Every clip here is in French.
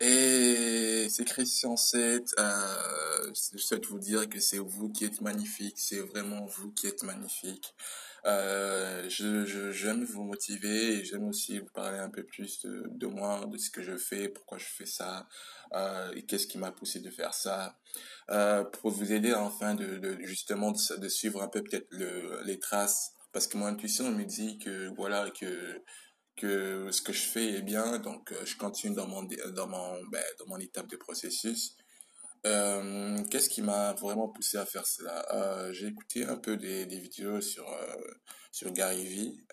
Et c'est Christian 7. Euh, je souhaite vous dire que c'est vous qui êtes magnifique. C'est vraiment vous qui êtes magnifique. Euh, je, j'aime vous motiver et j'aime aussi vous parler un peu plus de, de moi, de ce que je fais, pourquoi je fais ça, euh, et qu'est-ce qui m'a poussé de faire ça, euh, pour vous aider enfin de justement de, de suivre un peu peut-être le, les traces, parce que mon intuition me dit que voilà que que ce que je fais est bien, donc euh, je continue dans mon dans mon ben, dans mon étape de processus. Euh, qu'est-ce qui m'a vraiment poussé à faire cela? Euh, J'ai écouté un peu des, des vidéos sur sur Gary Vee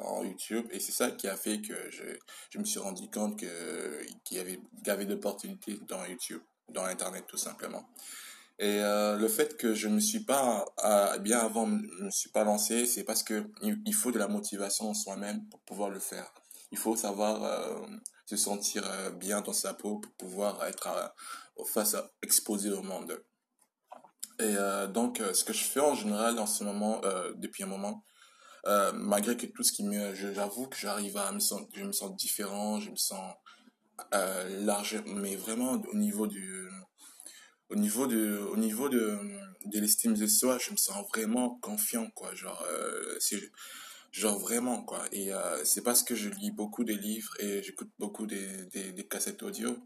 en YouTube et c'est ça qui a fait que je, je me suis rendu compte qu'il y avait y avait d'opportunités dans YouTube, dans Internet tout simplement. Et euh, le fait que je ne me suis pas, euh, bien avant, je me suis pas lancé, c'est parce que il faut de la motivation en soi-même pour pouvoir le faire. Il faut savoir euh, se sentir bien dans sa peau pour pouvoir être face à exposé au monde. Et donc, ce que je fais en général en ce moment, depuis un moment, malgré que tout ce qui me, j'avoue que j'arrive à me sentir, je me sens différent, je me sens large, mais vraiment au niveau du, au niveau de, au niveau de, de l'estime de soi, je me sens vraiment confiant, quoi. Genre, euh, genre vraiment, quoi. Et euh, c'est parce que je lis beaucoup de livres et j'écoute beaucoup des, des, cassettes audio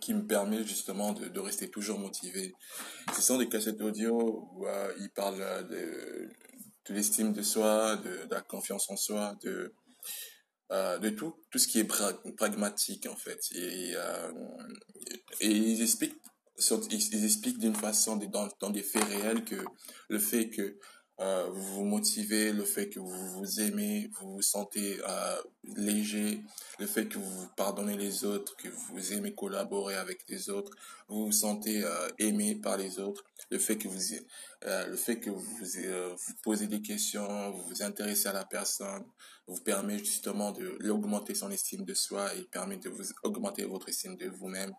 qui me permet justement de, de rester toujours motivé. Ce sont des cassettes audio où euh, ils parlent de, de l'estime de soi, de, la confiance en soi, de, euh, de tout, tout ce qui est pra- pragmatique en fait. Et, ils expliquent, ils, expliquent d'une façon, dans, des faits réels, que le fait que euh, vous vous motivez, le fait que vous vous aimez, vous vous sentez euh, léger, le fait que vous pardonnez les autres, que vous aimez collaborer avec les autres, vous vous sentez euh, aimé par les autres, le fait que vous, le fait que vous vous posez des questions, vous vous intéressez à la personne, vous permet justement de l'augmenter son estime de soi et permet de vous augmenter votre estime de vous-même.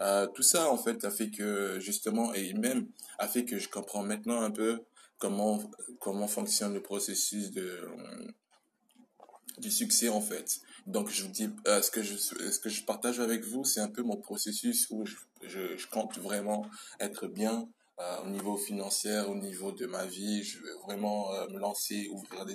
Euh, tout ça, en fait, a fait que, justement, et même a fait que je comprends maintenant un peu comment, comment fonctionne le processus de, du succès, en fait. Donc, je vous dis, euh, ce que je, ce que je partage avec vous, c'est un peu mon processus où je, je, compte vraiment être bien, euh, au niveau financier, au niveau de ma vie, je veux vraiment me lancer, ouvrir des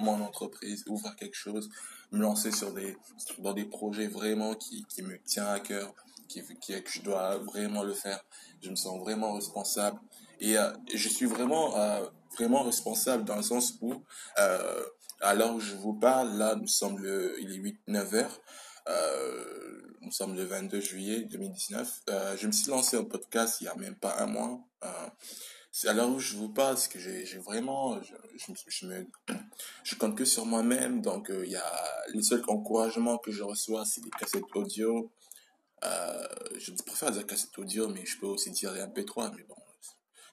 mon entreprise, ouvrir quelque chose, me lancer sur des dans des projets vraiment qui qui me tient à cœur, qui qui que je dois vraiment le faire. Je me sens vraiment responsable et euh, je suis vraiment euh, vraiment responsable dans le sens où euh, où je vous parle, là nous sommes le il est 8 9 heures. Euh, nous sommes le 22 juillet 2019. Euh, je me suis lancé un podcast il y a même pas un mois. Euh, c'est à l'heure où je vous parle, c'est que j'ai vraiment, je, je, me- je compte que sur moi-même. Donc, il y a les seuls encouragements que je reçois, c'est des cassettes audio. Euh, je préfère dire cassettes audio, mais je peux aussi dire des MP3, mais bon,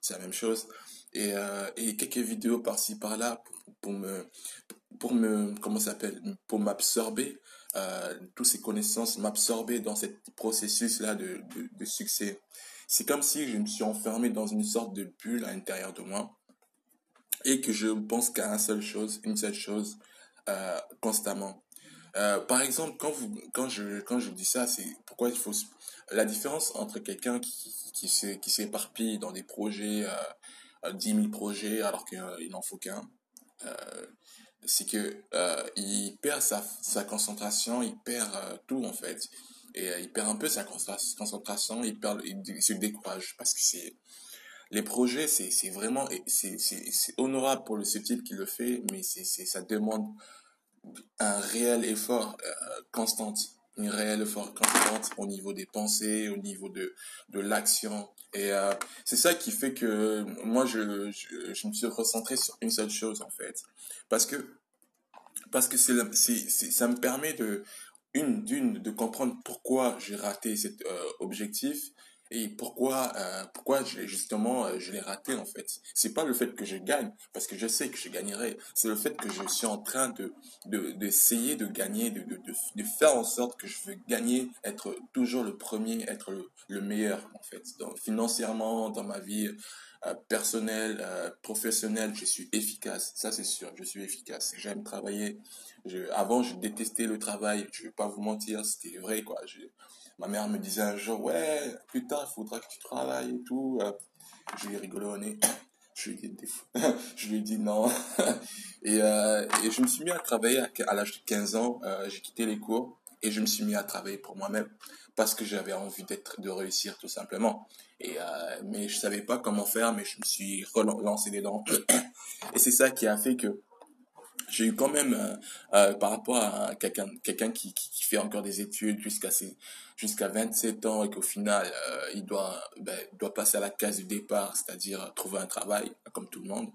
c'est la même chose. Et, euh, et quelques vidéos par-ci par-là pour, me, pour me, comment s'appelle, pour m'absorber, euh, toutes ces connaissances, m'absorber dans ce processus-là de, de, de succès. C'est comme si je me suis enfermé dans une sorte de bulle à l'intérieur de moi et que je pense qu'à une seule chose, une seule chose, constamment. Euh, par exemple, quand vous, quand je, quand je dis ça, c'est pourquoi il faut, la différence entre quelqu'un qui, qui qui s'éparpille dans des projets, euh, euh, 10 000 projets alors qu'il n'en faut qu'un, euh, c'est que euh, il perd sa, sa concentration, il perd euh, tout en fait. Et euh, il perd un peu sa concentra- concentration, il perd, il, se décourage parce que c'est les projets, c'est vraiment c'est honorable pour le ce type qui le fait, mais c'est ça demande un réel effort euh, constant, un réel effort constant au niveau des pensées, au niveau de de l'action. Et euh, c'est ça qui fait que moi je, je je me suis recentré sur une seule chose en fait, parce que parce que c'est, ça me permet de, une, d'une, de comprendre pourquoi j'ai raté cet euh, objectif et pourquoi, euh, justement euh, je l'ai raté en fait? C'est pas le fait que je gagne, parce que je sais que je gagnerai. C'est le fait que je suis en train de, de, d'essayer de gagner, de, de, de, faire en sorte que je veux gagner, être toujours le premier, être le, le meilleur en fait. Financièrement, dans ma vie, euh, personnel, euh, professionnel, je suis efficace. Ça, c'est sûr, je suis efficace. J'aime travailler. Avant, je détestais le travail. Je vais pas vous mentir, c'était vrai, quoi. Ma mère me disait un jour, ouais, plus tard, il faudra que tu travailles et tout. Je lui ai rigolé au nez. Je lui ai dit, je lui ai non. et, et je me suis mis à travailler à, l'âge de 15 ans. j'ai quitté les cours et je me suis mis à travailler pour moi-même parce que j'avais envie d'être, de réussir tout simplement. Et euh, mais je savais pas comment faire, mais je me suis relancé les dents. Et c'est ça qui a fait que j'ai eu quand même, euh, euh, par rapport à quelqu'un quelqu'un qui, qui, fait encore des études jusqu'à jusqu'à 27 ans et qu'au final, il doit, ben, doit passer à la case du départ, c'est-à-dire trouver un travail, comme tout le monde.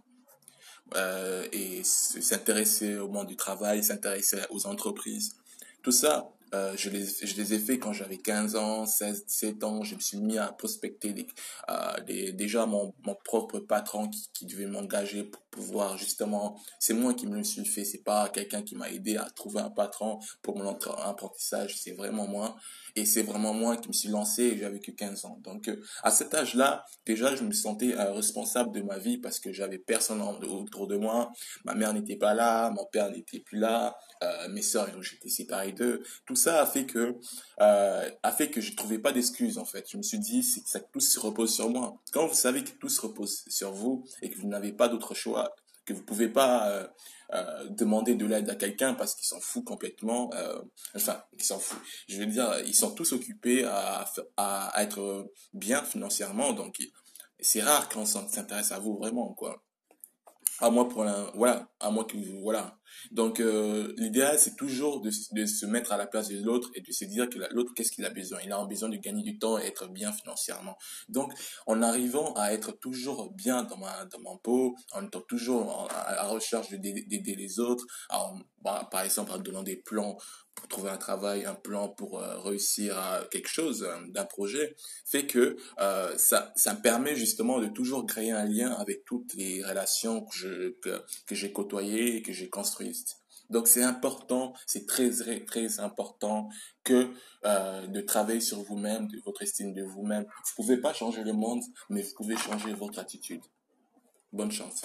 et s'intéresser au monde du travail, s'intéresser aux entreprises. Tout ça, euh, je, les, je les ai fait quand j'avais 15 ans, 16, 17 ans. Je me suis mis à prospecter des, euh, déjà mon, mon propre patron qui, qui devait m'engager pour pouvoir justement. C'est moi qui me le suis fait. C'est pas quelqu'un qui m'a aidé à trouver un patron pour mon apprentissage. C'est vraiment moi. Et c'est vraiment moi qui me suis lancé j'avais que 15 ans. Donc, euh, à cet âge-là, déjà, je me sentais euh, responsable de ma vie parce que j'avais personne autour de moi. Ma mère n'était pas là, mon père n'était plus là, euh, mes sœurs, j'étais séparé d'eux. Tout ça a fait que, a fait que je trouvais pas d'excuses, en fait. Je me suis dit, c'est que ça, tout se repose sur moi. Quand vous savez que tout se repose sur vous et que vous n'avez pas d'autre choix, que vous pouvez pas euh, euh, demander de l'aide à quelqu'un parce qu'ils s'en foutent complètement. Euh, enfin, ils s'en foutent. Je veux dire, ils sont tous occupés à, à, être bien financièrement, donc c'est rare qu'on s'intéresse à vous vraiment, quoi à moi pour la, voilà à moi que voilà donc euh, l'idéal c'est toujours de, de, se mettre à la place de l'autre et de se dire que l'autre qu'est-ce qu'il a besoin? Il a besoin de gagner du temps et être bien financièrement donc en arrivant à être toujours bien dans ma dans mon peau en étant toujours à, la recherche d'aider les autres bah, par exemple en donnant des plans pour trouver un travail, un plan pour euh, réussir à quelque chose d'un projet, fait que euh, ça, ça me permet justement de toujours créer un lien avec toutes les relations que je que, que j'ai côtoyées que j'ai construites. Donc c'est important, c'est très très important que euh, de travailler sur vous-même, de votre estime de vous-même. Vous pouvez pas changer le monde, mais vous pouvez changer votre attitude. Bonne chance.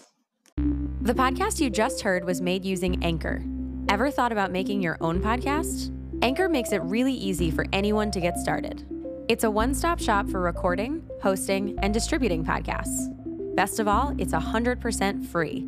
The podcast you just heard was made using Anchor. Ever thought about making your own podcast? Anchor makes it really easy for anyone to get started. It's a one stop shop for recording, hosting, and distributing podcasts. Best of all, it's 100% free.